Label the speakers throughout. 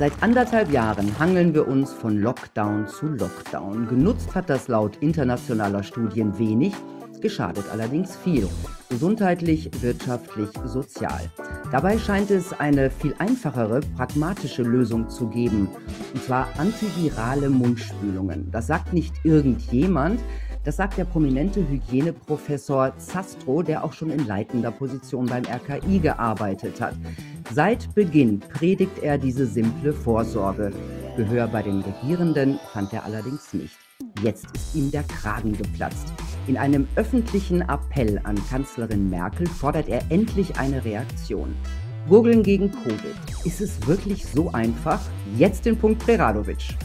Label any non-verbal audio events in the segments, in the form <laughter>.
Speaker 1: Seit anderthalb Jahren hangeln wir uns von Lockdown zu Lockdown. Genutzt hat das laut internationaler Studien wenig, geschadet allerdings viel. Gesundheitlich, wirtschaftlich, sozial. Dabei scheint es eine viel einfachere, pragmatische Lösung zu geben. Und zwar antivirale Mundspülungen. Das sagt nicht irgendjemand, das sagt der prominente Hygieneprofessor Zastro, der auch schon in leitender Position beim RKI gearbeitet hat. Seit Beginn predigt er diese simple Vorsorge. Gehör bei den Regierenden fand er allerdings nicht. Jetzt ist ihm der Kragen geplatzt. In einem öffentlichen Appell an Kanzlerin Merkel fordert er endlich eine Reaktion. Gurgeln gegen Covid. Ist es wirklich so einfach? Jetzt den Punkt Preradovic.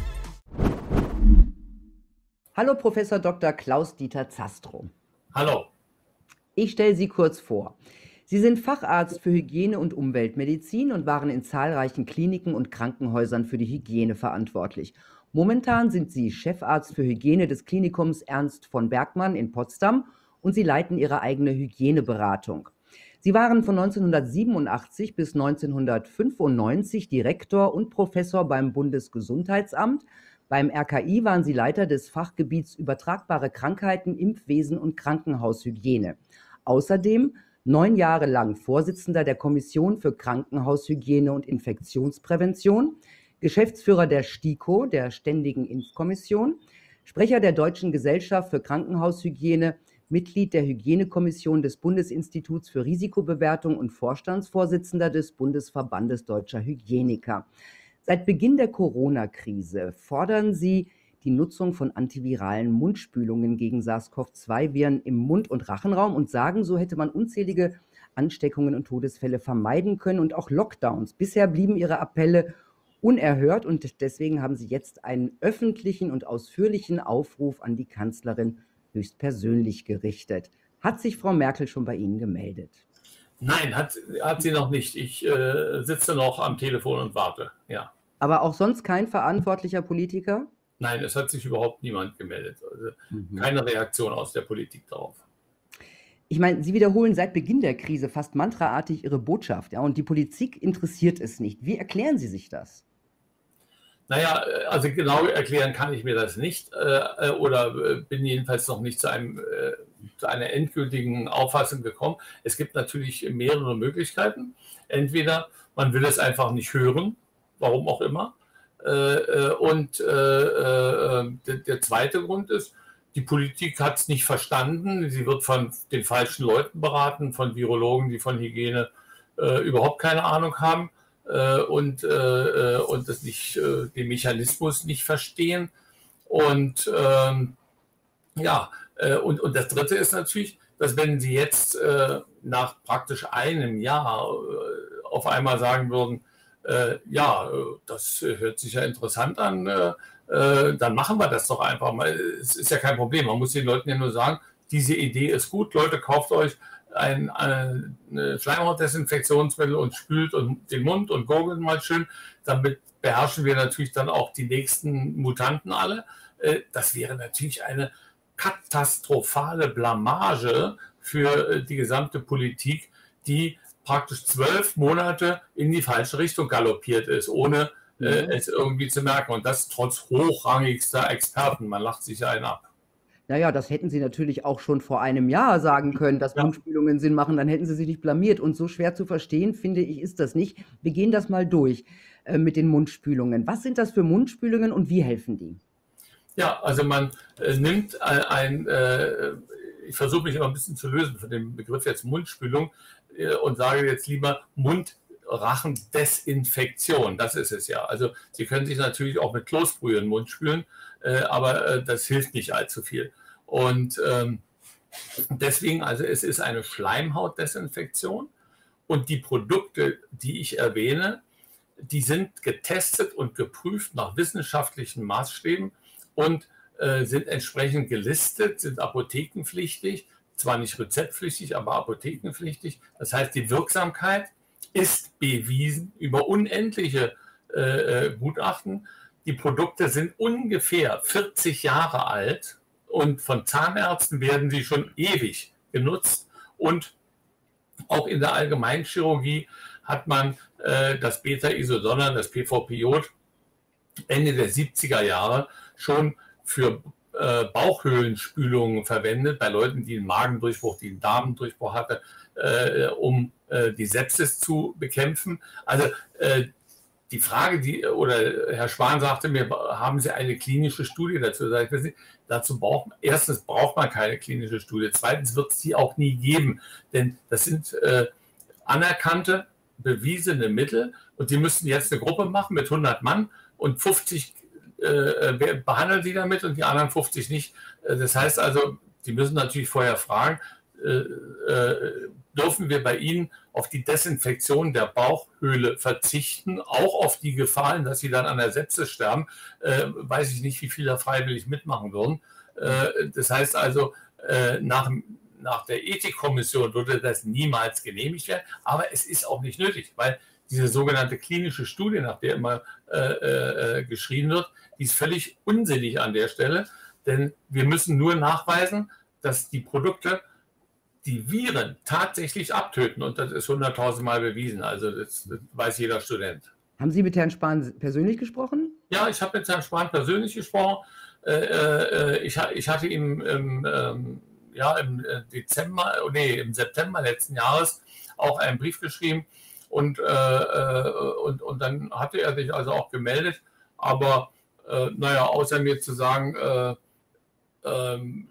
Speaker 1: Hallo Professor Dr. Klaus-Dieter Zastro.
Speaker 2: Hallo.
Speaker 1: Ich stelle Sie kurz vor. Sie sind Facharzt für Hygiene und Umweltmedizin und waren in zahlreichen Kliniken und Krankenhäusern für die Hygiene verantwortlich. Momentan sind Sie Chefarzt für Hygiene des Klinikums Ernst von Bergmann in Potsdam und Sie leiten Ihre eigene Hygieneberatung. Sie waren von 1987 bis 1995 Direktor und Professor beim Bundesgesundheitsamt, beim RKI waren sie Leiter des Fachgebiets Übertragbare Krankheiten, Impfwesen und Krankenhaushygiene. Außerdem neun Jahre lang Vorsitzender der Kommission für Krankenhaushygiene und Infektionsprävention, Geschäftsführer der STIKO, der Ständigen Impfkommission, Sprecher der Deutschen Gesellschaft für Krankenhaushygiene, Mitglied der Hygienekommission des Bundesinstituts für Risikobewertung und Vorstandsvorsitzender des Bundesverbandes deutscher Hygieniker. Seit Beginn der Corona-Krise fordern sie die Nutzung von antiviralen Mundspülungen gegen SARS-CoV-2-Viren im Mund- und Rachenraum und sagen, so hätte man unzählige Ansteckungen und Todesfälle vermeiden können und auch Lockdowns. Bisher blieben ihre Appelle unerhört und deswegen haben sie jetzt einen öffentlichen und ausführlichen Aufruf an die Kanzlerin höchstpersönlich gerichtet. Hat sich Frau Merkel schon bei Ihnen gemeldet?
Speaker 2: Nein, hat, hat sie noch nicht. Ich äh, sitze noch am Telefon und warte, ja.
Speaker 1: Aber auch sonst kein verantwortlicher Politiker?
Speaker 2: Nein, es hat sich überhaupt niemand gemeldet. Also mhm. keine Reaktion aus der Politik darauf.
Speaker 1: Ich meine, Sie wiederholen seit Beginn der Krise fast mantraartig Ihre Botschaft, ja, und die Politik interessiert es nicht. Wie erklären Sie sich das?
Speaker 2: Naja, äh, also genau erklären kann ich mir das nicht äh, äh oder äh, bin jedenfalls noch nicht zu, einem, äh, zu einer endgültigen Auffassung gekommen. Es gibt natürlich mehrere Möglichkeiten. Entweder man will es einfach nicht hören, warum auch immer. Äh, und der, der zweite Grund ist, die Politik hat es nicht verstanden. Sie wird von den falschen Leuten beraten, von Virologen, die von Hygiene überhaupt keine Ahnung haben äh, und, äh, äh, und das nicht, äh, den Mechanismus nicht verstehen. Und ähm, ja, äh, und, und das Dritte ist natürlich, dass wenn Sie jetzt äh, nach praktisch einem Jahr auf einmal sagen würden, ja, das hört sich ja interessant an, dann machen wir das doch einfach mal. Es ist ja kein Problem. Man muss den Leuten ja nur sagen, diese Idee ist gut, Leute, kauft euch ein, ein Schleimhautdesinfektionsmittel und spült und den Mund und gurgelt mal schön. Damit beherrschen wir natürlich dann auch die nächsten Mutanten alle. Äh, das wäre natürlich eine katastrophale Blamage für äh, die gesamte Politik, die praktisch zwölf Monate in die falsche Richtung galoppiert ist, ohne äh, mhm. es irgendwie zu merken. Und das trotz hochrangigster Experten. Man lacht sich einen ab.
Speaker 1: Naja, das hätten Sie natürlich auch schon vor einem Jahr sagen können, dass ja. Mundspülungen Sinn machen, dann hätten Sie sich nicht blamiert. Und so schwer zu verstehen, finde ich, ist das nicht. Wir gehen das mal durch äh, mit den Mundspülungen. Was sind das für Mundspülungen und wie helfen die?
Speaker 2: Ja, also man äh, nimmt ein, ein äh, ich versuche mich immer ein bisschen zu lösen von dem Begriff jetzt Mundspülung äh, und sage jetzt lieber Mund. Rachendesinfektion, das ist es ja. Also Sie können sich natürlich auch mit Kloßbrühe in den Mund spülen, äh, aber äh, das hilft nicht allzu viel. Und ähm, deswegen, also es ist eine Schleimhautdesinfektion und die Produkte, die ich erwähne, die sind getestet und geprüft nach wissenschaftlichen Maßstäben und äh, sind entsprechend gelistet, sind apothekenpflichtig, zwar nicht rezeptpflichtig, aber apothekenpflichtig. Das heißt, die Wirksamkeit ist bewiesen über unendliche äh, äh Gutachten die Produkte sind ungefähr 40 Jahre alt und von Zahnärzten werden sie schon ewig genutzt. Und auch in der Allgemeinchirurgie hat man äh, das Beta-Isodonnern, das PVP-Jod, Ende der 70er Jahre schon für äh, Bauchhöhlenspülungen verwendet, bei Leuten, die einen Magendurchbruch, die einen Darmdurchbruch hatten, äh, um äh, die Sepsis zu bekämpfen. Also äh, die Frage, die, oder Herr Spahn sagte mir, haben Sie eine klinische Studie dazu? dazu braucht erstens braucht man keine klinische Studie, zweitens wird es die auch nie geben, denn das sind äh, anerkannte, bewiesene Mittel und die müssten jetzt eine Gruppe machen mit 100 Mann und 50 äh, behandeln die damit und die anderen 50 nicht. Äh, das heißt also, die müssen natürlich vorher fragen, äh, äh, dürfen wir bei Ihnen auf die Desinfektion der Bauchhöhle verzichten, auch auf die Gefahren, dass Sie dann an der Sepsis sterben, äh, weiß ich nicht, wie viele freiwillig mitmachen würden. Äh, das heißt also, äh, nach, nach der Ethikkommission würde das niemals genehmigt werden, aber es ist auch nicht nötig, weil diese sogenannte klinische Studie, nach der immer äh, äh, geschrien wird, die ist völlig unsinnig an der Stelle, denn wir müssen nur nachweisen, dass die Produkte die Viren tatsächlich abtöten. Und das ist hunderttausendmal bewiesen. Also das, das, weiß jeder Student.
Speaker 1: Haben Sie mit Herrn Spahn persönlich gesprochen?
Speaker 2: Ja, ich habe mit Herrn Spahn persönlich gesprochen. Äh, äh, ich, ich, hatte ihm im, ähm, ja, im äh, Dezember, oh nee, im September letzten Jahres auch einen Brief geschrieben. Und, äh, und, und dann hatte er sich also auch gemeldet. Aber naja, außer mir zu sagen, ähm,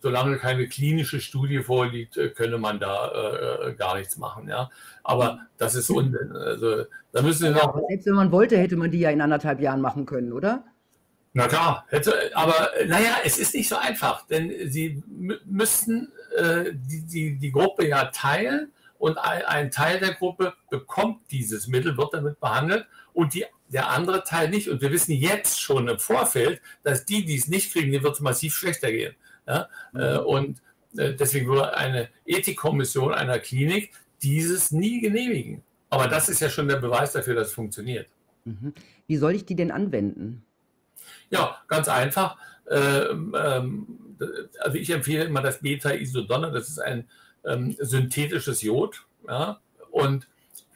Speaker 2: solange keine klinische Studie vorliegt, äh, könne man da äh, äh, gar nichts machen. Ja? Aber das ist Unsinn. Also, da müssen wir noch.
Speaker 1: Selbst wenn man wollte, hätte man die ja in anderthalb Jahren machen können, oder?
Speaker 2: Na klar, hätte, aber naja, es ist nicht so einfach, denn sie müssten äh, die, die, die Gruppe ja teilen und ein, ein, Teil der Gruppe bekommt dieses Mittel, wird damit behandelt und die, der andere Teil nicht. Und wir wissen jetzt schon im Vorfeld, dass die, die es nicht kriegen, denen wird es massiv schlechter gehen. Ja? Mhm. Und äh, deswegen würde eine Ethikkommission einer Klinik dieses nie genehmigen. Aber das ist ja schon der Beweis dafür, dass es funktioniert.
Speaker 1: Mhm. Wie soll ich die denn anwenden?
Speaker 2: Ja, ganz einfach. Ähm, ähm, also ich empfehle immer das Beta-Isodonner, das ist ein ähm, synthetisches Jod ja? und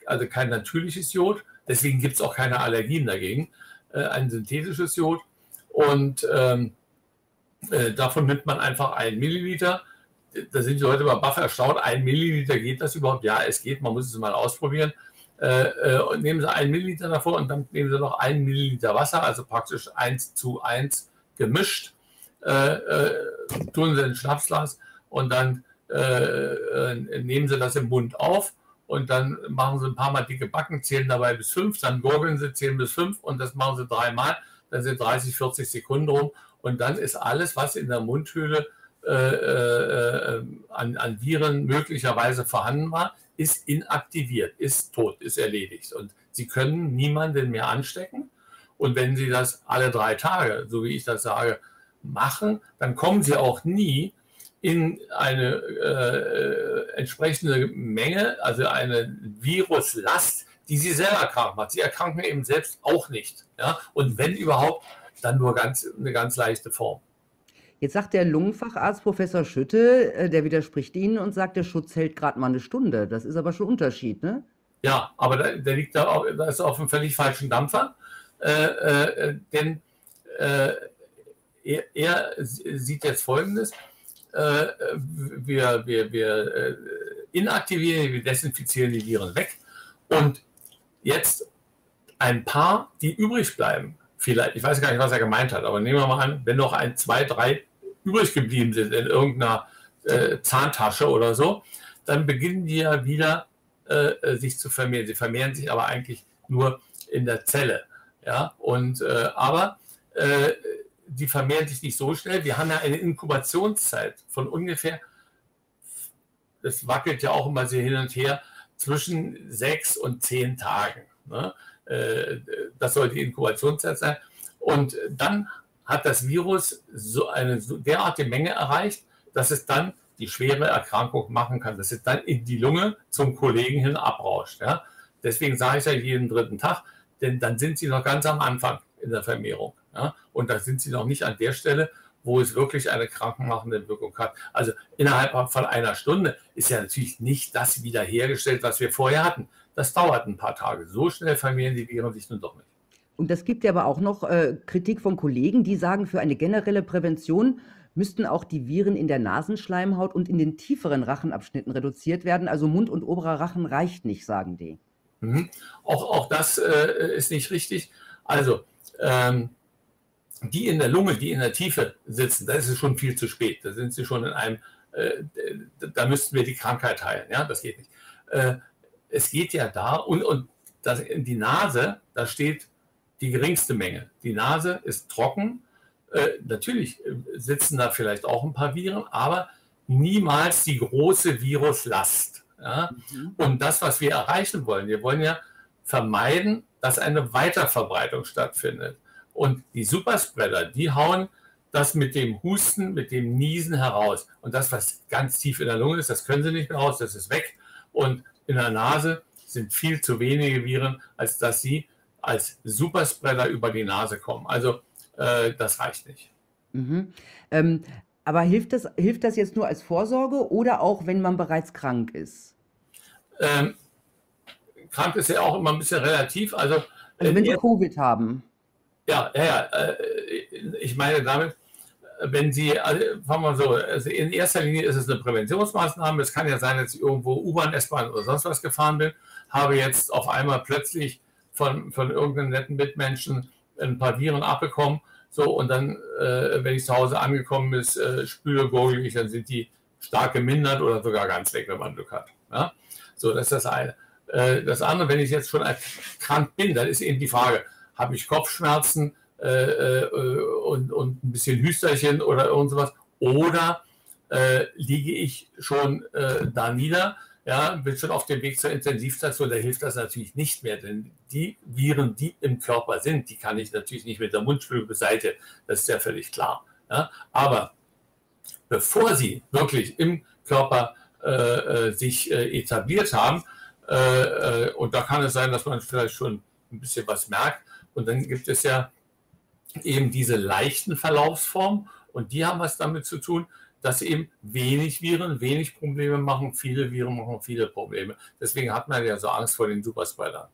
Speaker 2: also kein natürliches Jod. Deswegen gibt es auch keine Allergien dagegen. Äh, ein synthetisches Jod. Und äh, davon nimmt man einfach einen Milliliter. Da sind die Leute bei baff erstaunt. Ein Milliliter geht das überhaupt? Ja, es geht. Man muss es mal ausprobieren. Äh, äh, und nehmen Sie einen Milliliter davor und dann nehmen Sie noch einen Milliliter Wasser, also praktisch eins zu eins gemischt. Äh, äh, tun Sie in ein Schnapsglas und dann nehmen Sie das im Mund auf und dann machen Sie ein paar Mal dicke Backen, zählen dabei bis fünf, dann gurgeln Sie, zählen bis fünf und das machen Sie dreimal. Dann sind 30, 40 Sekunden rum und dann ist alles, was in der Mundhöhle äh, äh, an, an Viren möglicherweise vorhanden war, ist inaktiviert, ist tot, ist erledigt. Und Sie können niemanden mehr anstecken. Und wenn Sie das alle drei Tage, so wie ich das sage, machen, dann kommen Sie auch nie in eine äh, entsprechende Menge, also eine Viruslast, die Sie selber krank macht. Sie erkranken eben selbst auch nicht. Ja? Und wenn überhaupt, dann nur ganz, eine ganz leichte Form.
Speaker 1: Jetzt sagt der Lungenfacharzt Professor Schütte, äh, der widerspricht Ihnen und sagt, der Schutz hält gerade mal eine Stunde. Das ist aber schon ein Unterschied, ne?
Speaker 2: Ja, aber da, der liegt da, auch, da ist auf einem völlig falschen Dampfer. Äh, äh, denn äh, er, er, sieht jetzt Folgendes. Äh, wir, wir, wir äh, inaktivieren, wir desinfizieren die Viren weg. Und jetzt ein paar, die übrig bleiben, vielleicht, ich weiß gar nicht, was er gemeint hat, aber nehmen wir mal an, wenn noch ein, zwei, drei übrig geblieben sind in irgendeiner äh, Zahntasche oder so, dann beginnen die ja wieder äh, äh, sich zu vermehren. Sie vermehren sich aber eigentlich nur in der Zelle. Ja? Und, äh, aber äh, die vermehren sich nicht so schnell. Wir haben ja eine Inkubationszeit von ungefähr, das wackelt ja auch immer sehr hin und her, zwischen sechs und zehn Tagen. Ne? Äh, das soll die Inkubationszeit sein. Und dann hat das Virus so eine derartige Menge erreicht, dass es dann die schwere Erkrankung machen kann, dass es dann in die Lunge zum Kollegen hin abrauscht. Ja? Deswegen sage ich ja jeden dritten Tag, denn dann sind sie noch ganz am Anfang in der Vermehrung. Ja? Und da sind sie noch nicht an der Stelle, wo es wirklich eine krankenmachende Wirkung hat. Also innerhalb von einer Stunde ist ja natürlich nicht das wiederhergestellt, was wir vorher hatten. Das dauert ein paar Tage. So schnell vermehren die Viren sich nun doch nicht.
Speaker 1: Und das gibt ja aber auch noch äh, Kritik von Kollegen, die sagen, für eine generelle Prävention müssten auch die Viren in der Nasenschleimhaut und in den tieferen Rachenabschnitten reduziert werden. Also Mund und oberer Rachen reicht nicht, sagen die.
Speaker 2: Mhm. Auch, auch das äh, ist nicht richtig. Also ähm, die in der Lunge, die in der Tiefe sitzen, da ist es schon viel zu spät. Da sind sie schon in einem, äh, da müssten wir die Krankheit heilen. Ja, das geht nicht. Es geht ja da und, und das, die Nase, da steht die geringste Menge. Die Nase ist trocken. Äh, natürlich äh, sitzen da vielleicht auch ein paar Viren, aber niemals die große Viruslast. Ja? Mhm. Und das, was wir erreichen wollen, wir wollen ja vermeiden, dass eine Weiterverbreitung stattfindet. Und die Superspreader, die hauen das mit dem Husten, mit dem Niesen heraus. Und das, was ganz tief in der Lunge ist, das können sie nicht mehr raus, das ist weg. Und in der Nase sind viel zu wenige Viren, als dass sie als Superspreader über die Nase kommen. Also äh, das reicht nicht.
Speaker 1: Mhm. Ähm, aber hilft das, hilft das jetzt nur als Vorsorge oder auch, wenn man bereits krank ist?
Speaker 2: Ähm, krank ist ja auch immer ein bisschen relativ. Also,
Speaker 1: also wenn Sie Covid haben.
Speaker 2: Ja, ja, ja. Äh, ich meine damit, wenn Sie, also fangen wir so, also in erster Linie ist es eine Präventionsmaßnahme. Es kann ja sein, dass ich irgendwo U-Bahn, S-Bahn oder sonst was gefahren bin, habe jetzt auf einmal plötzlich von, von irgendeinem netten Mitmenschen ein paar Viren abbekommen. So, und dann, äh, wenn ich zu Hause angekommen bin, äh, spüle, gurgel ich, dann sind die stark gemindert oder sogar ganz weg, wenn man Glück hat. Ja? So, das ist das eine. Äh, das andere, wenn ich jetzt schon krank bin, dann ist eben die Frage, habe ich Kopfschmerzen äh, äh, und, und ein bisschen Hüsterchen oder irgendwas? Oder äh, liege ich schon da nieder? ja, bin schon auf dem Weg zur Intensivstation, da hilft das natürlich nicht mehr, denn die Viren, die im Körper sind, die kann ich natürlich nicht mit der Mundspülung beseitigen, das ist ja völlig klar. Ja. Aber bevor sie wirklich im Körper äh, äh sich äh, etabliert haben, äh, äh, und da kann es sein, dass man vielleicht schon ein bisschen was merkt, und dann gibt es ja eben diese leichten Verlaufsformen, und die haben was damit zu tun, dass eben wenig Viren wenig Probleme machen, viele Viren machen viele Probleme. Deswegen hat man ja so Angst vor den Superspreadern.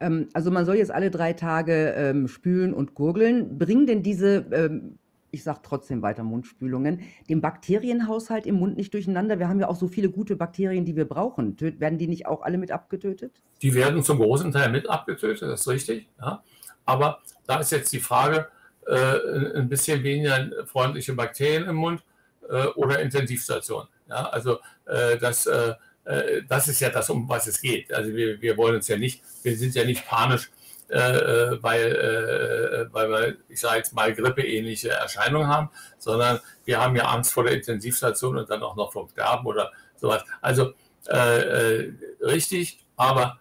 Speaker 1: Ähm, also man soll jetzt alle drei Tage ähm, spülen und gurgeln. Bringen denn diese, ähm, ich sage trotzdem weiter Mundspülungen, den Bakterienhaushalt im Mund nicht durcheinander? Wir haben ja auch so viele gute Bakterien, die wir brauchen. Töt werden die nicht auch alle mit abgetötet?
Speaker 2: Die werden zum großen Teil mit abgetötet, das ist richtig. Ja. Aber da ist jetzt die Frage, äh, ein bisschen weniger freundliche Bakterien im Mund äh, oder Intensivstation. Ja, also äh, das, äh, äh, das ist ja das, um was es geht. Also wir, wir wollen uns ja nicht, wir sind ja nicht panisch, äh, weil, weil wir, ich sage jetzt mal, grippeähnliche Erscheinungen haben, sondern wir haben ja Angst vor der Intensivstation und dann auch noch vom Sterben oder sowas. Also richtig, aber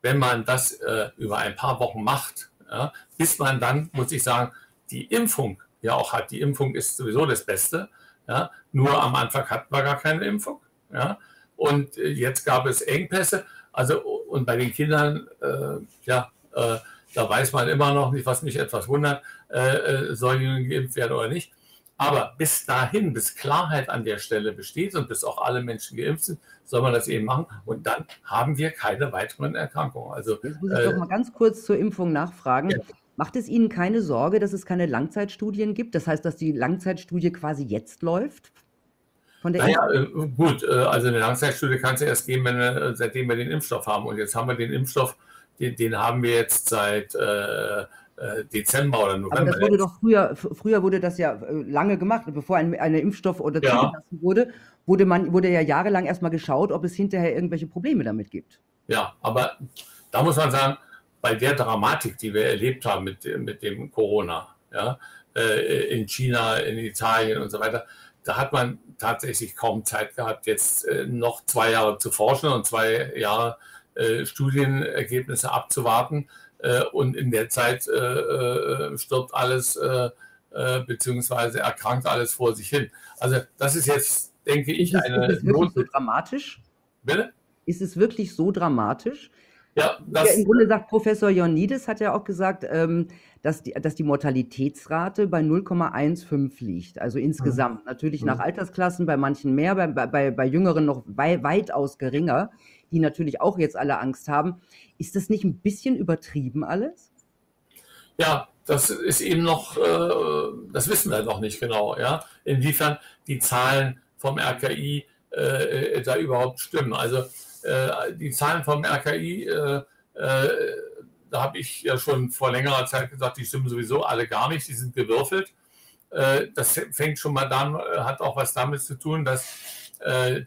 Speaker 2: wenn man das über ein paar Wochen macht, ja, bis man dann, muss ich sagen, die Impfung ja auch hat. Die Impfung ist sowieso das Beste. Ja? Nur am Anfang hatten wir gar keine Impfung. Ja? Und äh, jetzt gab es Engpässe. Also, und bei den Kindern, äh, ja, äh, da weiß man immer noch nicht, was mich etwas wundert, äh, äh sollen die geimpft werden oder nicht. Aber bis dahin, bis Klarheit an der Stelle besteht und bis auch alle Menschen geimpft sind, soll man das eben machen. Und dann haben wir keine weiteren Erkrankungen. Also,
Speaker 1: Jetzt muss ich äh, doch mal ganz kurz zur Impfung nachfragen. Ja. Macht es Ihnen keine Sorge, dass es keine Langzeitstudien gibt? Das heißt, dass die Langzeitstudie quasi jetzt läuft?
Speaker 2: Von der naja, äh, gut, äh, also eine Langzeitstudie kann es erst geben, wenn wir, seitdem wir den Impfstoff haben. Und jetzt haben wir den Impfstoff, den, den haben wir jetzt seit äh Dezember oder November. Aber
Speaker 1: das wurde doch früher, früher wurde das ja äh, lange gemacht, bevor ein, ein Impfstoff oder ja. zugelassen wurde, wurde man, wurde ja jahrelang erstmal geschaut, ob es hinterher irgendwelche Probleme damit gibt.
Speaker 2: Ja, aber da muss man sagen, bei der Dramatik, die wir erlebt haben mit, mit dem Corona, ja, äh, in China, in Italien und so weiter, da hat man tatsächlich kaum Zeit gehabt, jetzt äh, noch zwei Jahre zu forschen und zwei Jahre äh, Studienergebnisse abzuwarten. Und in der Zeit stirbt alles beziehungsweise erkrankt alles vor sich hin. Also das ist jetzt, denke ich, eine...
Speaker 1: Ist es wirklich so dramatisch?
Speaker 2: Bitte?
Speaker 1: Ist es wirklich so dramatisch? Ja, das, ja, Im Grunde sagt Professor Ioannidis, hat ja auch gesagt, ähm, dass, die, dass die Mortalitätsrate bei 0,15 liegt. Also insgesamt. Mhm. Natürlich nach mhm. Altersklassen, bei manchen mehr, bei, bei, bei Jüngeren noch wei weitaus geringer. Die natürlich auch jetzt alle Angst haben. Ist das nicht ein bisschen übertrieben alles?
Speaker 2: Ja, das ist eben noch, äh, das wissen wir noch nicht genau, ja, inwiefern die Zahlen vom RKI äh, da überhaupt stimmen. Also äh, die Zahlen vom RKI, äh, äh, da habe ich ja schon vor längerer Zeit gesagt, die stimmen sowieso alle gar nicht, die sind gewürfelt. Äh, das fängt schon mal dann, hat auch was damit zu tun, dass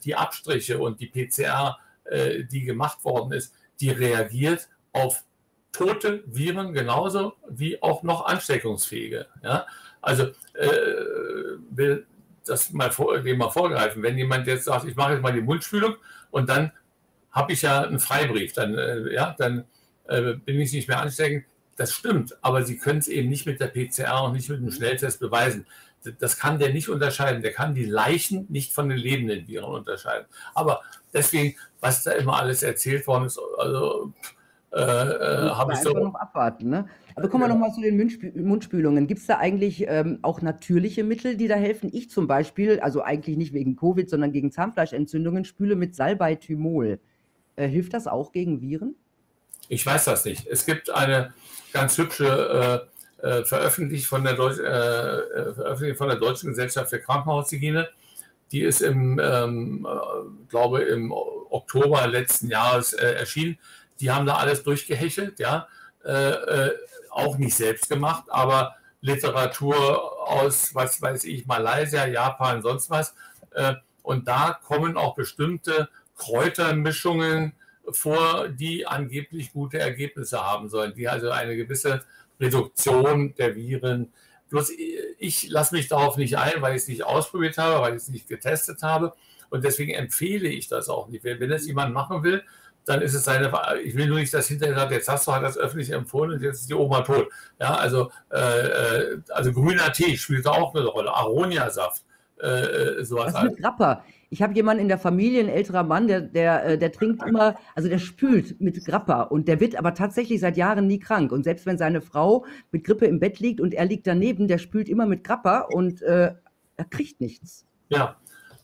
Speaker 2: die Abstriche und die PCR, die gemacht worden ist, die reagiert auf tote Viren genauso wie auch noch ansteckungsfähige. Ja? Also äh, will das mal, vor, dem mal vorgreifen. Wenn jemand jetzt sagt, ich mache jetzt mal die Mundspülung und dann habe ich ja einen Freibrief, dann, äh, ja, dann äh, bin ich nicht mehr ansteckend. Das stimmt, aber Sie können es eben nicht mit der PCR und nicht mit dem Schnelltest beweisen. Das kann der nicht unterscheiden. Der kann die Leichen nicht von den lebenden Viren unterscheiden. Aber deswegen, was da immer alles erzählt worden ist, also
Speaker 1: äh, äh habe ich so. noch abwarten, ne? Aber kommen wir ja. nochmal zu den Mundspülungen. Gibt es da eigentlich ähm, auch natürliche Mittel, die da helfen? Ich zum Beispiel, also eigentlich nicht wegen Covid, sondern gegen Zahnfleischentzündungen, spüle mit Salbeitymol. Äh, hilft das auch gegen Viren?
Speaker 2: Ich weiß das nicht. Es gibt eine ganz hübsche äh, äh veröffentlicht von der, Deutsch, äh, äh, veröffentlicht von der Deutschen Gesellschaft für Krankenhaushygiene. Die ist im, ähm, glaube im Oktober letzten Jahres erschienen. Die haben da alles durchgehechelt, ja. auch nicht selbst gemacht, aber Literatur aus, was weiß ich, Malaysia, Japan, sonst was. und da kommen auch bestimmte Kräutermischungen vor, die angeblich gute Ergebnisse haben sollen, die also eine gewisse Reduktion der Viren. Bloß ich lasse mich darauf nicht ein, weil ich es nicht ausprobiert habe, weil ich es nicht getestet habe. Und deswegen empfehle ich das auch nicht. Wenn das jemand machen will, dann ist es seine. Ich will nur nicht, dass hinterher sagt, jetzt hast du halt das öffentlich empfohlen und jetzt ist die Oma tot. Ja, also, äh, äh also grüner Tee spielt da auch eine Rolle. Aroniasaft, äh,
Speaker 1: äh sowas. Was mit Grappa? Ich habe jemanden in der Familie, ein älterer Mann, der, der, äh, der trinkt immer, also der spült mit Grappa und der wird aber tatsächlich seit Jahren nie krank. Und selbst wenn seine Frau mit Grippe im Bett liegt und er liegt daneben, der spült immer mit Grappa und äh, er kriegt nichts.
Speaker 2: Ja,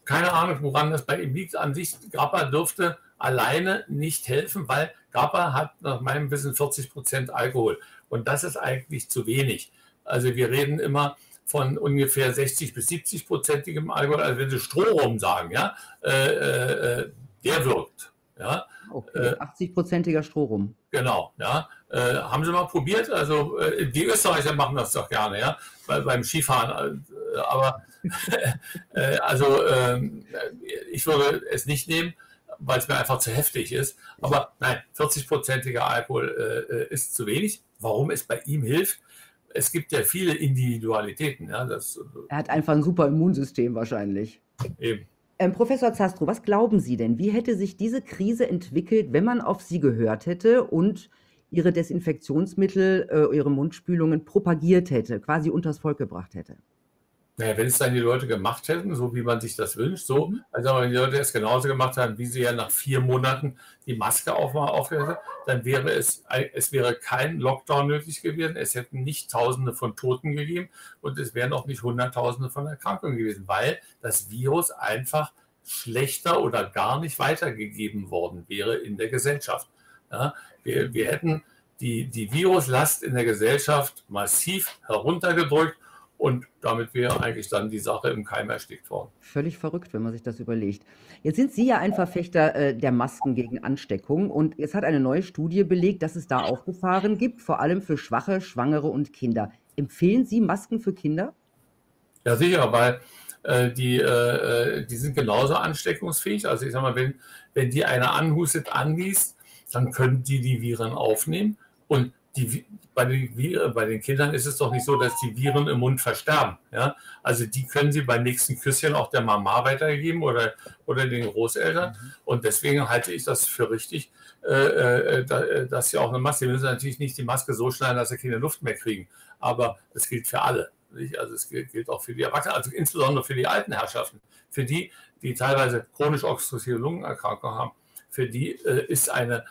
Speaker 2: keine Ahnung, woran das bei ihm liegt. An sich, Grappa dürfte alleine nicht helfen, weil Grappa hat nach meinem Wissen 40 Prozent Alkohol. Und das ist eigentlich zu wenig. Also wir reden immer von ungefähr 60 bis 70 prozentigem Alkohol, also wenn Sie Strohrum sagen, ja, äh, äh, der wirkt. Ja.
Speaker 1: Okay, 80-prozentiger äh, Strohrum.
Speaker 2: Genau, ja. Äh, haben Sie mal probiert? Also äh, die Österreicher machen das doch gerne, ja, Bei, beim Skifahren. Äh, aber <laughs> also ähm, ich würde es nicht nehmen, weil es mir einfach zu heftig ist. Aber nein, 40-prozentiger Alkohol ist zu wenig. Warum es bei ihm hilft, es gibt ja viele Individualitäten. Ja, das,
Speaker 1: er hat einfach ein super Immunsystem wahrscheinlich. Eben. Ähm, Professor Zastro, was glauben Sie denn? Wie hätte sich diese Krise entwickelt, wenn man auf Sie gehört hätte und Ihre Desinfektionsmittel, äh, Ihre Mundspülungen propagiert hätte, quasi unters Volk gebracht hätte?
Speaker 2: Naja, wenn es dann die Leute gemacht hätten, so wie man sich das wünscht, so, mhm. also wenn die Leute es genauso gemacht haben, wie sie ja nach vier Monaten die Maske aufgehört haben, dann wäre es, es wäre kein Lockdown nötig gewesen, es hätten nicht Tausende von Toten gegeben und es wären auch nicht Hunderttausende von Erkrankungen gewesen, weil das Virus einfach schlechter oder gar nicht weitergegeben worden wäre in der Gesellschaft. Ja, wir, wir hätten die, die Viruslast in der Gesellschaft massiv heruntergedrückt und damit wäre eigentlich dann die Sache im Keim erstickt worden.
Speaker 1: Völlig verrückt, wenn man sich das überlegt. Jetzt sind Sie ja ein Verfechter äh, der Masken gegen Ansteckung. Und jetzt hat eine neue Studie belegt, dass es da auch Gefahren gibt, vor allem für Schwache, Schwangere und Kinder. Empfehlen Sie Masken für Kinder?
Speaker 2: Ja, sicher, weil äh, die, äh, die sind genauso ansteckungsfähig. Also ich sage mal, wenn, wenn die einer anhustet, anliest, dann können die die Viren aufnehmen. Und die, bei, den, bei den Kindern ist es doch nicht so, dass die Viren im Mund versterben. Ja? Also die können sie beim nächsten Küsschen auch der Mama weitergeben oder, oder den Großeltern. Mhm. Und deswegen halte ich das für richtig, äh, äh, äh dass sie auch eine Maske, sie müssen natürlich nicht die Maske so schneiden, dass sie keine Luft mehr kriegen. Aber das gilt für alle. Nicht? Also es gilt, gilt auch für die Erwachsenen, also insbesondere für die alten Herrschaften. Für die, die teilweise chronisch obstruktive Lungenerkrankungen haben, für die äh, ist eine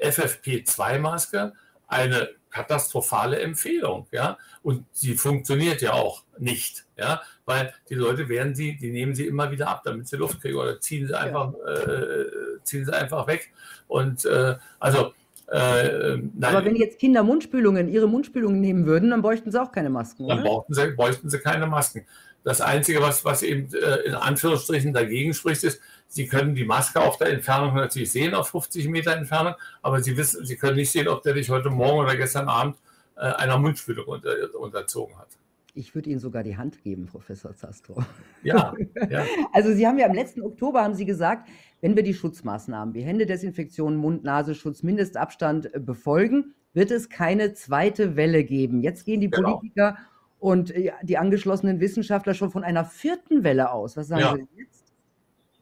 Speaker 2: FFP2-Maske eine katastrophale Empfehlung, ja. Und sie funktioniert ja auch nicht, ja, weil die Leute werden sie, die nehmen sie immer wieder ab, damit sie Luft kriegen oder ziehen sie einfach, ja. äh, ziehen sie einfach weg. Und äh, also
Speaker 1: äh, Aber wenn jetzt Kinder Mundspülungen, ihre Mundspülungen nehmen würden, dann bräuchten sie auch keine Masken,
Speaker 2: oder? Dann bräuchten sie, bräuchten sie keine Masken. Das Einzige, was, was eben äh, in Anführungsstrichen dagegen spricht, ist, Sie können die Maske auf der Entfernung natürlich sehen, auf 50 Meter Entfernung, aber Sie wissen, Sie können nicht sehen, ob der dich heute Morgen oder gestern Abend äh, einer Mundspülung unter, unterzogen hat.
Speaker 1: Ich würde Ihnen sogar die Hand geben, Professor Zastro.
Speaker 2: Ja, ja. <laughs>
Speaker 1: Also Sie haben ja im letzten Oktober haben Sie gesagt, wenn wir die Schutzmaßnahmen wie Händedesinfektion, Mund-Nasenschutz, Mindestabstand äh, befolgen, wird es keine zweite Welle geben. Jetzt gehen die genau. Politiker und äh, die angeschlossenen Wissenschaftler schon von einer vierten Welle aus. Was sagen ja. Sie jetzt?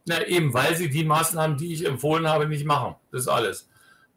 Speaker 2: Na, eben, weil sie die Maßnahmen, die ich empfohlen habe, nicht machen. Das ist alles.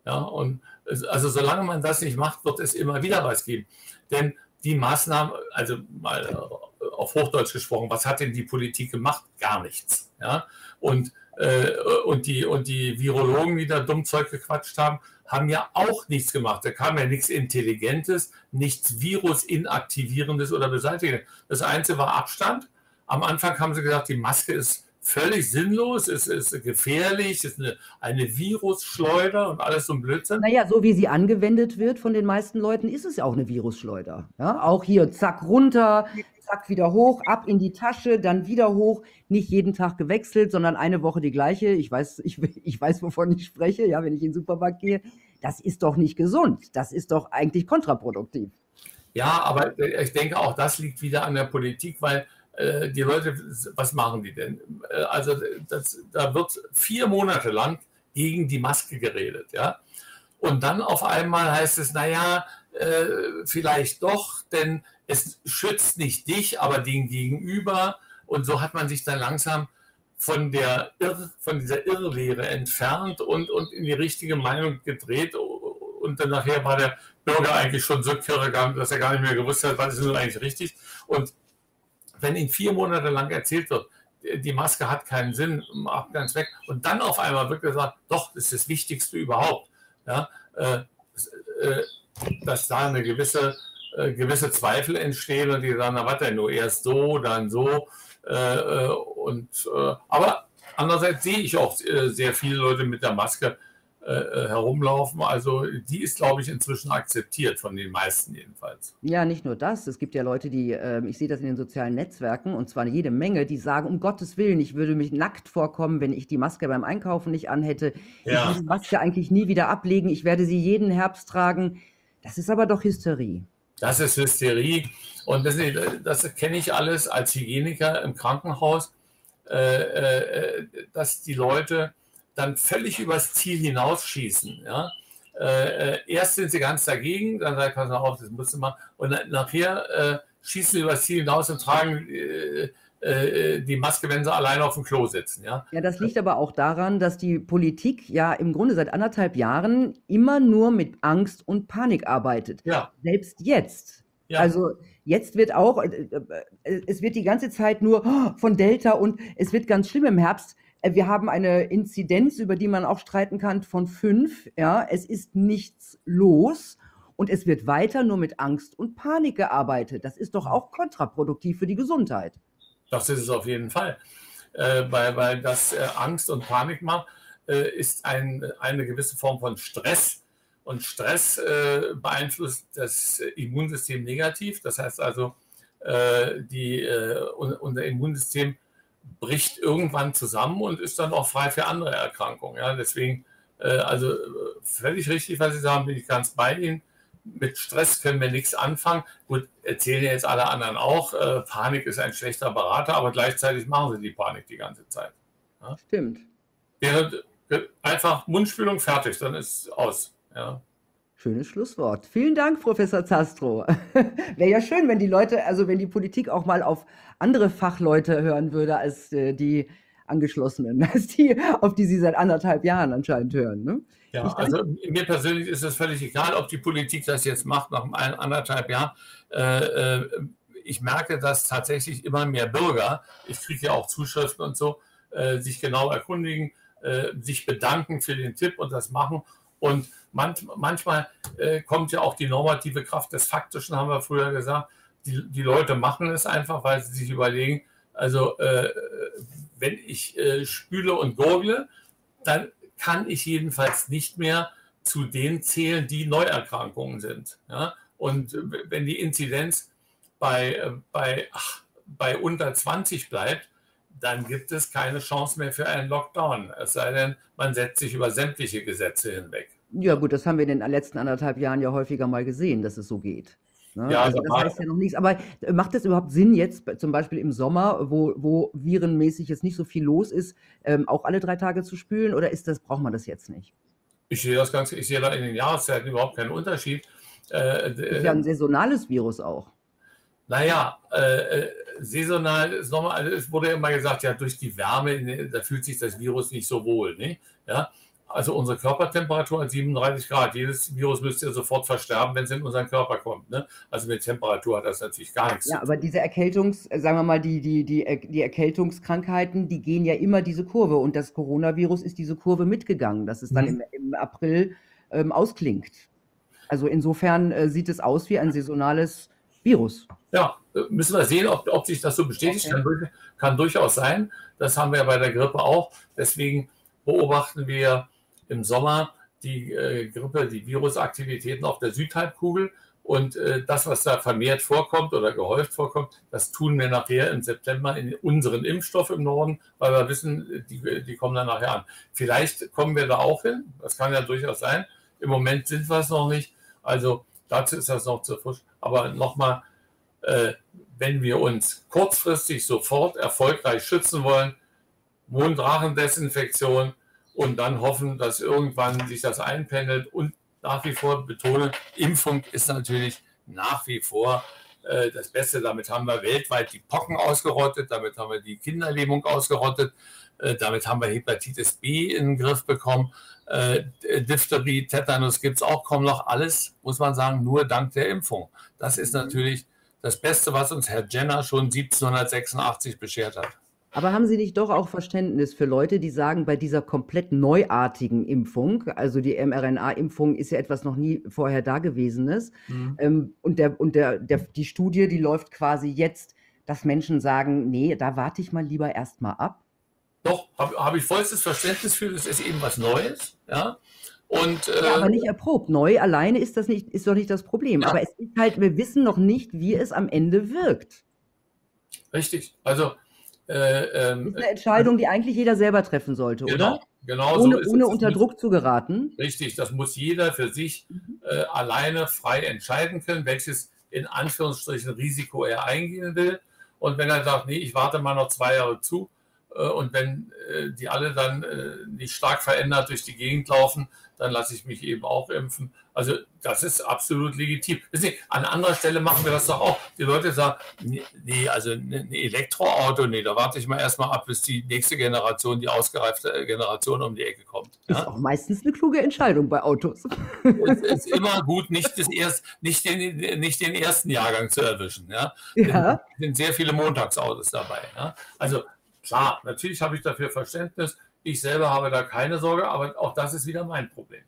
Speaker 2: Ja, und also solange man das nicht macht, wird es immer wieder was geben. Denn die Maßnahmen, also mal äh, auf Hochdeutsch gesprochen, was hat denn die Politik gemacht? Gar nichts. Ja? Und, äh, und, die, und die Virologen, die da dumm Zeug gequatscht haben, haben ja auch nichts gemacht. Da kam ja nichts Intelligentes, nichts Virus-Inaktivierendes oder Beseitigendes. Das Einzige war Abstand. Am Anfang haben sie gesagt, die Maske ist völlig sinnlos, es ist gefährlich, es ist eine, eine Virusschleuder und alles so ein Blödsinn.
Speaker 1: Naja, so wie sie angewendet wird von den meisten Leuten, ist es ja auch eine Virusschleuder. Ja? Auch hier, zack, runter, zack, wieder hoch, ab in die Tasche, dann wieder hoch, nicht jeden Tag gewechselt, sondern eine Woche die gleiche. Ich weiß, ich, ich weiß, wovon ich spreche, ja, wenn ich in den Supermarkt gehe. Das ist doch nicht gesund. Das ist doch eigentlich kontraproduktiv.
Speaker 2: Ja, aber ich denke, auch das liegt wieder an der Politik, weil äh, die Leute, was machen die denn? Äh, also das, da wird vier Monate lang gegen die Maske geredet, ja. Und dann auf einmal heißt es, naja, äh, vielleicht doch, denn es schützt nicht dich, aber den Gegenüber. Und so hat man sich dann langsam von, der Irr, von dieser Irrlehre entfernt und, und in die richtige Meinung gedreht. Und dann nachher war der Bürger eigentlich schon so kirre, dass er gar nicht mehr gewusst hat, was ist nun eigentlich richtig. Und wenn Ihnen vier Monate lang erzählt wird, die Maske hat keinen Sinn, macht ganz weg, und dann auf einmal wird gesagt, doch, das ist das Wichtigste überhaupt, ja, äh, äh, dass da eine gewisse, äh, gewisse Zweifel entstehen und die sagen, na warte, nur erst so, dann so. Äh, äh, und, aber andererseits sehe ich auch sehr viele Leute mit der Maske äh, äh, herumlaufen. Also die ist, glaube ich, inzwischen akzeptiert von den meisten jedenfalls.
Speaker 1: Ja, nicht nur das. Es gibt ja Leute, die, äh, ich sehe das in den sozialen Netzwerken, und zwar jede Menge, die sagen, um Gottes Willen, ich würde mich nackt vorkommen, wenn ich die Maske beim Einkaufen nicht anhätte. Ja. Ich will die Maske eigentlich nie wieder ablegen. Ich werde sie jeden Herbst tragen. Das ist aber doch Hysterie.
Speaker 2: Das ist Hysterie. Und das, das kenne ich alles als Hygieniker im Krankenhaus, äh, äh, dass die Leute dann völlig übers Ziel hinausschießen. Ja? Äh, äh, erst sind sie ganz dagegen, dann sagt pass mal auf, das musst du machen. Und nachher äh, schießen sie übers Ziel hinaus und tragen äh, äh, die Maske, wenn sie alleine auf dem Klo sitzen. Ja?
Speaker 1: ja, das liegt aber auch daran, dass die Politik ja im Grunde seit anderthalb Jahren immer nur mit Angst und Panik arbeitet. Ja. Selbst jetzt. Ja. Also jetzt wird auch, äh, es wird die ganze Zeit nur oh, von Delta und es wird ganz schlimm im Herbst. Äh, wir haben eine Inzidenz, über die man auch streiten kann, von fünf. Ja, es ist nichts los und es wird weiter nur mit Angst und Panik gearbeitet. Das ist doch auch kontraproduktiv für die Gesundheit.
Speaker 2: Das ist es auf jeden Fall, äh, weil, weil das äh, Angst und Panik macht, äh, ist ein, eine gewisse Form von Stress. Und Stress äh, beeinflusst das Immunsystem negativ. Das heißt also, äh, die, unser Immunsystem bricht irgendwann zusammen und ist dann auch frei für andere Erkrankungen. Ja, deswegen, äh, also völlig richtig, was Sie sagen, bin ich ganz bei Ihnen. Mit Stress können wir nichts anfangen. Gut, erzählen jetzt alle anderen auch, äh, Panik ist ein schlechter Berater, aber gleichzeitig machen sie die Panik die ganze Zeit.
Speaker 1: Ja? Stimmt.
Speaker 2: Während einfach Mundspülung fertig, dann ist es aus. Ja.
Speaker 1: Schönes Schlusswort. Vielen Dank, Professor Zastro. <laughs> Wäre ja schön, wenn die Leute, also wenn die Politik auch mal auf andere Fachleute hören würde als äh, die Angeschlossenen, <laughs> als die, auf die sie seit anderthalb Jahren anscheinend hören. Ne?
Speaker 2: Ja, also mir persönlich ist es völlig egal, ob die Politik das jetzt macht nach anderthalb Jahren. Äh, äh, ich merke, dass tatsächlich immer mehr Bürger, ich kriege ja auch Zuschriften und so, äh, sich genau erkundigen, äh, sich bedanken für den Tipp und das machen. Und manch, manchmal äh, kommt ja auch die normative Kraft des Faktischen, haben wir früher gesagt. Die, die Leute machen es einfach, weil sie sich überlegen, also äh, wenn ich äh, spüle und gurgle, dann kann ich jedenfalls nicht mehr zu den zählen, die Neuerkrankungen sind. Ja? Und wenn die Inzidenz bei, äh, bei, ach, bei unter 20 bleibt, dann gibt es keine Chance mehr für einen Lockdown. Es sei denn, man setzt sich über sämtliche Gesetze hinweg.
Speaker 1: Ja, gut, das haben wir in den letzten anderthalb Jahren ja häufiger mal gesehen, dass es so geht. Ne? Ja, also das heißt ja noch nichts. Aber äh, macht es überhaupt Sinn, jetzt zum Beispiel im Sommer, wo, wo virenmäßig jetzt nicht so viel los ist, ähm, auch alle drei Tage zu spülen? Oder ist das, braucht man das jetzt nicht?
Speaker 2: Ich sehe das Ganze, ich sehe da in den Jahreszeiten überhaupt keinen Unterschied.
Speaker 1: Äh, ist ja ein saisonales Virus auch.
Speaker 2: Naja, äh, äh, saisonal ist nochmal, also es wurde ja immer gesagt, ja, durch die Wärme, da fühlt sich das Virus nicht so wohl. Ne? Ja? Also unsere Körpertemperatur hat 37 Grad. Jedes Virus müsste ja sofort versterben, wenn es in unseren Körper kommt. Ne? Also mit Temperatur hat das natürlich gar nichts
Speaker 1: ja, zu tun. Ja, aber diese Erkältungs, sagen wir mal, die, die, die, die Erkältungskrankheiten, die gehen ja immer diese Kurve. Und das Coronavirus ist diese Kurve mitgegangen, dass es dann mhm. im, im, April ähm, ausklingt. Also insofern äh, sieht es aus wie ein saisonales Virus.
Speaker 2: Ja, äh, müssen wir sehen, ob, ob sich das so bestätigt. Okay. Kann, kann durchaus sein. Das haben wir ja bei der Grippe auch. Deswegen beobachten wir im Sommer die äh, Grippe, die Virusaktivitäten auf der Südhalbkugel. Und äh, das, was da vermehrt vorkommt oder gehäuft vorkommt, das tun wir nachher im September in unseren Impfstoff im Norden, weil wir wissen, die, die kommen dann nachher an. Vielleicht kommen wir da auch hin, das kann ja durchaus sein. Im Moment sind wir es noch nicht, also dazu ist das noch zu frisch. Aber nochmal, äh, wenn wir uns kurzfristig sofort erfolgreich schützen wollen, Monddrachendesinfektion und dann hoffen, dass irgendwann sich das einpendelt und nach wie vor betone, Impfung ist natürlich nach wie vor äh, das Beste. Damit haben wir weltweit die Pocken ausgerottet, damit haben wir die Kinderlähmung ausgerottet, äh, damit haben wir Hepatitis B in den Griff bekommen. Äh, Diphtherie, Tetanus gibt es auch kaum noch. Alles, muss man sagen, nur dank der Impfung. Das ist natürlich das Beste, was uns Herr Jenner schon 1786 beschert hat.
Speaker 1: Aber haben Sie nicht doch auch Verständnis für Leute, die sagen, bei dieser komplett neuartigen Impfung, also die mRNA-Impfung ist ja etwas noch nie vorher Dagewesenes, mhm. ähm, und, der, und der, der, die Studie, die läuft quasi jetzt, dass Menschen sagen, nee, da warte ich mal lieber erstmal ab?
Speaker 2: Doch, habe hab ich vollstes Verständnis für, das ist eben was Neues, ja. Und,
Speaker 1: äh, ja, aber nicht erprobt. Neu alleine ist das nicht, ist doch nicht das Problem. Ja. Aber es ist halt, wir wissen noch nicht, wie es am Ende wirkt.
Speaker 2: Richtig. Also
Speaker 1: äh, ähm, das ist eine Entscheidung, die eigentlich jeder selber treffen sollte,
Speaker 2: genau,
Speaker 1: oder?
Speaker 2: Genau,
Speaker 1: ohne, so ohne unter Druck zu geraten.
Speaker 2: Richtig, das muss jeder für sich äh, alleine frei entscheiden können, welches in Anführungsstrichen Risiko er eingehen will. Und wenn er sagt, nee, ich warte mal noch zwei Jahre zu, äh, und wenn äh, die alle dann äh, nicht stark verändert durch die Gegend laufen, dann lasse ich mich eben auch impfen. Also das ist absolut legitim. Sie, an anderer Stelle machen wir das doch auch. Die Leute sagen, nee, also ein Elektroauto, nee, da warte ich mal erstmal ab, bis die nächste Generation, die ausgereifte Generation um die Ecke kommt.
Speaker 1: Ja? Ist auch meistens eine kluge Entscheidung bei Autos. <laughs>
Speaker 2: Es ist immer gut, nicht, das erst, nicht, den, nicht den ersten Jahrgang zu erwischen. Ja? ja. Es sind sehr viele Montagsautos dabei. Ja? Also klar, natürlich habe ich dafür Verständnis ich selber habe da keine Sorge, aber auch das ist wieder mein Problem.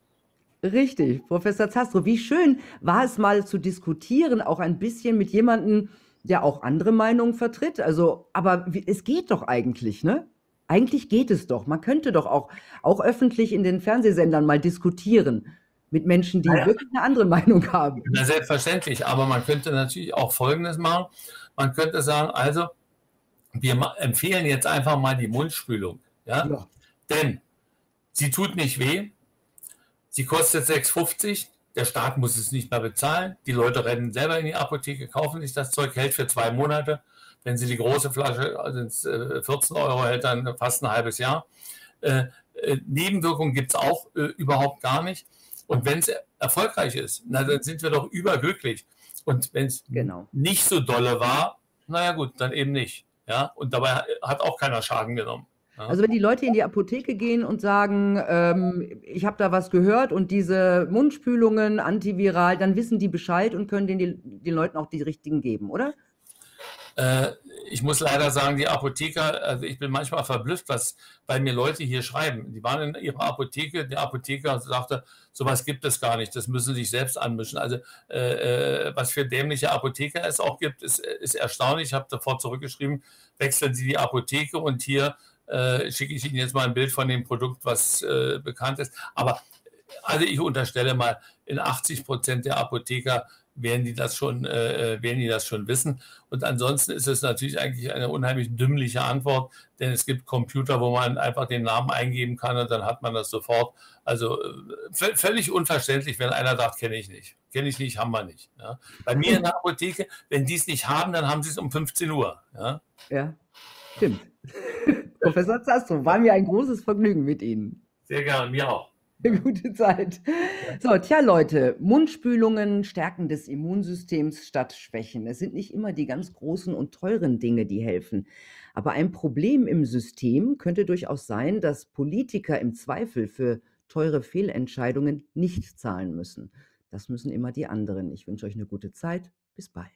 Speaker 1: Richtig, Professor Zastro, wie schön war es mal zu diskutieren, auch ein bisschen mit jemandem, der auch andere Meinungen vertritt. Also, aber es geht doch eigentlich, ne? Eigentlich geht es doch. Man könnte doch auch, auch öffentlich in den Fernsehsendern mal diskutieren mit Menschen, die ja. wirklich eine andere Meinung haben.
Speaker 2: Na, selbstverständlich, aber man könnte natürlich auch Folgendes machen. Man könnte sagen, also, wir empfehlen jetzt einfach mal die Mundspülung. Ja? ja. Denn sie tut nicht weh, sie kostet 6,50, der Staat muss es nicht mehr bezahlen, die Leute rennen selber in die Apotheke, kaufen sich das Zeug, hält für zwei Monate. Wenn sie die große Flasche, also 14 Euro hält, dann fast ein halbes Jahr. Äh, äh, Nebenwirkungen gibt es auch äh, überhaupt gar nicht. Und wenn es erfolgreich ist, na, dann sind wir doch überglücklich. Und wenn es genau. nicht so dolle war, naja gut, dann eben nicht. Ja? Und dabei hat auch keiner Schaden genommen.
Speaker 1: Also wenn die Leute in die Apotheke gehen und sagen, ähm, ich habe da was gehört und diese Mundspülungen antiviral, dann wissen die Bescheid und können den, den Leuten auch die richtigen geben, oder?
Speaker 2: Äh, ich muss leider sagen, die Apotheker, also ich bin manchmal verblüfft, was bei mir Leute hier schreiben. Die waren in ihrer Apotheke, der Apotheker sagte, sowas gibt es gar nicht, das müssen sie sich selbst anmischen. Also äh, äh was für dämliche Apotheker es auch gibt, ist, ist erstaunlich. Ich habe davor zurückgeschrieben, wechseln Sie die Apotheke und hier äh, schicke ich Ihnen jetzt mal ein Bild von dem Produkt, was äh, bekannt ist. Aber also ich unterstelle mal, in 80 Prozent der Apotheker werden die das schon, äh, äh, werden die das schon wissen. Und ansonsten ist es natürlich eigentlich eine unheimlich dümmliche Antwort, denn es gibt Computer, wo man einfach den Namen eingeben kann und dann hat man das sofort. Also äh, völlig unverständlich, wenn einer sagt, kenne ich nicht. Kenne ich nicht, haben wir nicht. Ja. Bei mir in der Apotheke, wenn die es nicht haben, dann haben sie es um 15 Uhr. Ja,
Speaker 1: ja stimmt. <laughs> Professor Zastro, war mir ein großes Vergnügen mit Ihnen.
Speaker 2: Sehr gerne, mir auch.
Speaker 1: Gute Zeit. So, tja, Leute, Mundspülungen stärken des Immunsystems statt Schwächen. Es sind nicht immer die ganz großen und teuren Dinge, die helfen. Aber ein Problem im System könnte durchaus sein, dass Politiker im Zweifel für teure Fehlentscheidungen nicht zahlen müssen. Das müssen immer die anderen. Ich wünsche euch eine gute Zeit. Bis bald.